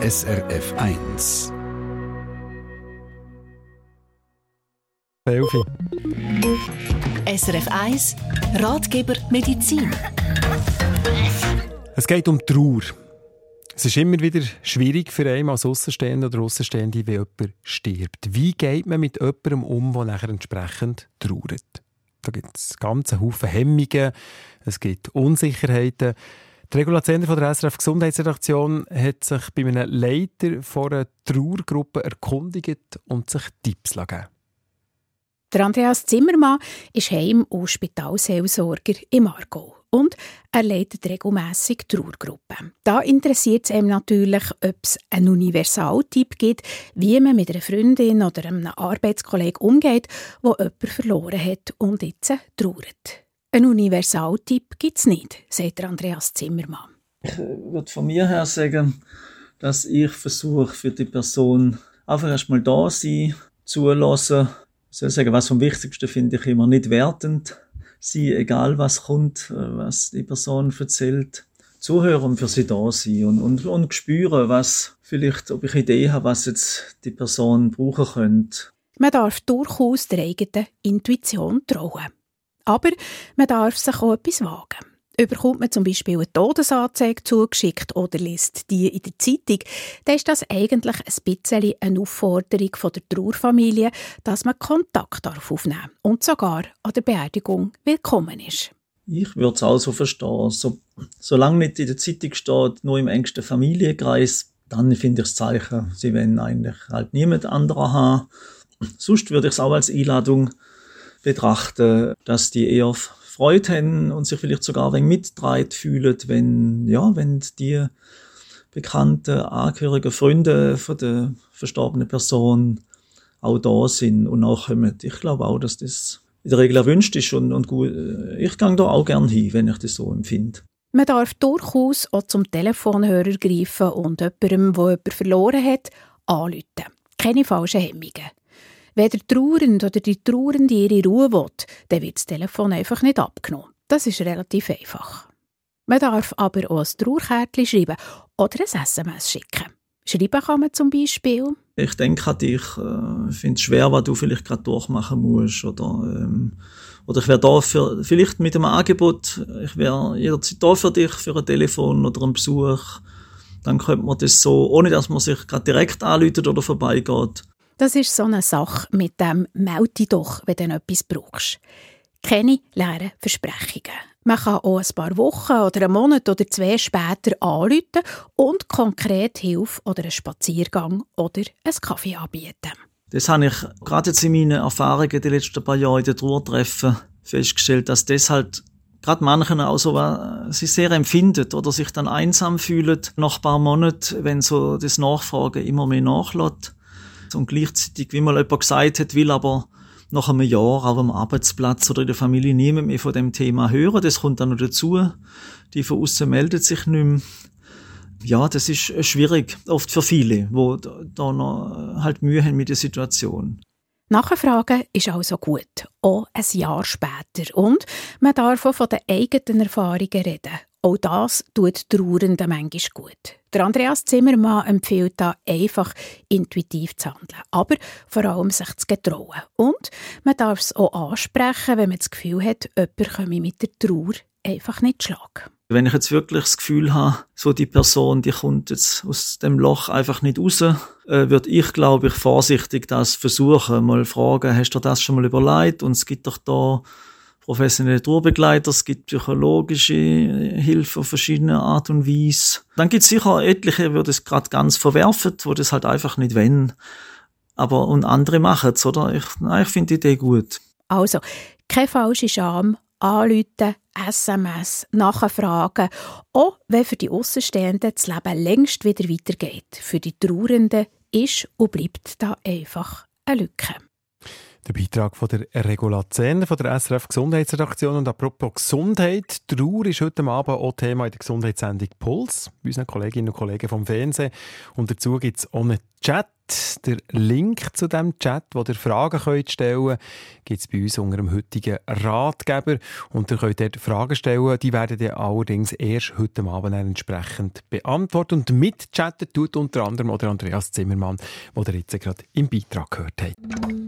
SRF 1. Elfi. SRF 1 Ratgeber Medizin. Es geht um Trauer. Es ist immer wieder schwierig für einen als Außenstehende oder Außenstehende, wenn jemand stirbt. Wie geht man mit jemandem um, der nachher entsprechend trauert? Da gibt es ganze Haufen Hemmungen, es gibt Unsicherheiten. Die Regula Zender von der SRF Gesundheitsredaktion hat sich bei einem Leiter von einer Trauergruppe erkundigt und sich Tipps gegeben. Der Andreas Zimmermann ist Heim- und Spitalseelsorger im Aargau und er leitet regelmässig Trauergruppen. Da interessiert es ihm natürlich, ob es einen Universaltipp gibt, wie man mit einer Freundin oder einem Arbeitskollegen umgeht, wo jemand verloren hat und jetzt trauert. Ein Universaltipp gibt es nicht, sagt Andreas Zimmermann. Ich würde von mir her sagen, dass ich versuche, für die Person einfach erstmal da sein, zulassen. Ich soll sagen, was vom Wichtigsten finde ich immer nicht wertend sein, egal was kommt, was die Person erzählt. Zuhören und für sie da sein und, und, und spüren, was vielleicht, ob ich Idee habe, was jetzt die Person brauchen könnte. Man darf durchaus der eigenen Intuition trauen. Aber man darf sich auch etwas wagen. Überkommt man zum Beispiel eine Todesanzeige zugeschickt oder liest die in der Zeitung, dann ist das eigentlich ein bisschen eine Aufforderung von der Trauerfamilie, dass man Kontakt darf aufnehmen und sogar an der Beerdigung willkommen ist. Ich würde es auch so verstehen. So, solange nicht in der Zeitung steht, nur im engsten Familienkreis, dann finde ich das Zeichen, sie wollen eigentlich halt niemand anderer haben. Sonst würde ich es auch als Einladung betrachten, dass die eher Freude haben und sich vielleicht sogar ein wenig mitgetragen fühlen, wenn, ja, wenn die bekannten, angehörigen Freunde von der verstorbenen Person auch da sind und nachkommen. Ich glaube auch, dass das in der Regel erwünscht ist und, und gut. Ich gehe da auch gern hin, wenn ich das so empfinde. Man darf durchaus auch zum Telefonhörer greifen und jemandem, der jemanden verloren hat, anrufen. Keine falschen Hemmungen. Wenn der Trauernde oder die Trauernde ihre Ruhe will, dann wird das Telefon einfach nicht abgenommen. Das ist relativ einfach. Man darf aber auch ein Trauerkärtchen schreiben oder ein SMS schicken. Schreiben kann man zum Beispiel. Ich denke an dich, äh, finde es schwer, was du vielleicht gerade durchmachen musst. Oder, ähm, oder ich wäre da für, vielleicht mit einem Angebot, ich wäre jederzeit da für dich, für ein Telefon oder einen Besuch. Dann könnte man das so, ohne dass man sich gerade direkt anläutet oder vorbeigeht, das ist so eine Sache mit dem «Melde doch, wenn du etwas brauchst». Keine leeren Versprechungen. Man kann auch ein paar Wochen oder einen Monat oder zwei später anrufen und konkret Hilfe oder einen Spaziergang oder einen Kaffee anbieten. Das habe ich gerade jetzt in meinen Erfahrungen die letzten paar Jahre in den Trauertreffen festgestellt, dass das halt gerade manchen auch so äh, sie sehr empfindet oder sich dann einsam fühlen nach ein paar Monaten, wenn so das Nachfragen immer mehr nachlässt. Und gleichzeitig, wie mal jemand gesagt hat, will aber nach einem Jahr auch am Arbeitsplatz oder in der Familie niemand mehr von dem Thema hören. Das kommt dann noch dazu. Die von außen meldet sich nicht mehr. Ja, das ist schwierig, oft für viele, die da noch halt Mühe haben mit der Situation. Nachfragen ist also gut, auch ein Jahr später. Und man darf auch von den eigenen Erfahrungen reden. Auch das tut Trauernden manchmal gut. Der Andreas Zimmermann empfiehlt da einfach intuitiv zu handeln, aber vor allem sich zu getrauen. Und man darf es auch ansprechen, wenn man das Gefühl hat, jemand komme mit der Trauer einfach nicht schlagen. Wenn ich jetzt wirklich das Gefühl habe, so die Person, die kommt jetzt aus dem Loch einfach nicht raus, äh, würde ich, glaube ich, vorsichtig das versuchen. Mal fragen, hast du das schon mal überlegt? Und es gibt doch da professionelle Tourbegleiter, es gibt psychologische Hilfe auf verschiedene Art und Weise. Dann gibt es sicher etliche, die das gerade ganz verwerfen, wo das halt einfach nicht wollen. Aber und andere machen es, oder? Ich, ich finde die Idee gut. Also, keine falsche Scham, anrufen, SMS, nachfragen, auch wenn für die Außenstehenden das Leben längst wieder weitergeht. Für die Trauernden ist und bleibt da einfach eine Lücke. Der Beitrag von der Regula Zehn von der SRF Gesundheitsredaktion. Und apropos Gesundheit, Trauer ist heute Abend auch Thema in der Gesundheitssendung Puls, bei unseren Kolleginnen und Kollegen vom Fernsehen. Und dazu gibt es auch einen Chat. Der Link zu dem Chat, wo ihr Fragen könnt stellen könnt, gibt es bei uns unter dem heutigen Ratgeber. Und ihr könnt dort Fragen stellen, die werden dann allerdings erst heute Abend entsprechend beantwortet. Und mitchatten tut unter anderem oder Andreas Zimmermann, den ihr jetzt gerade im Beitrag gehört habt.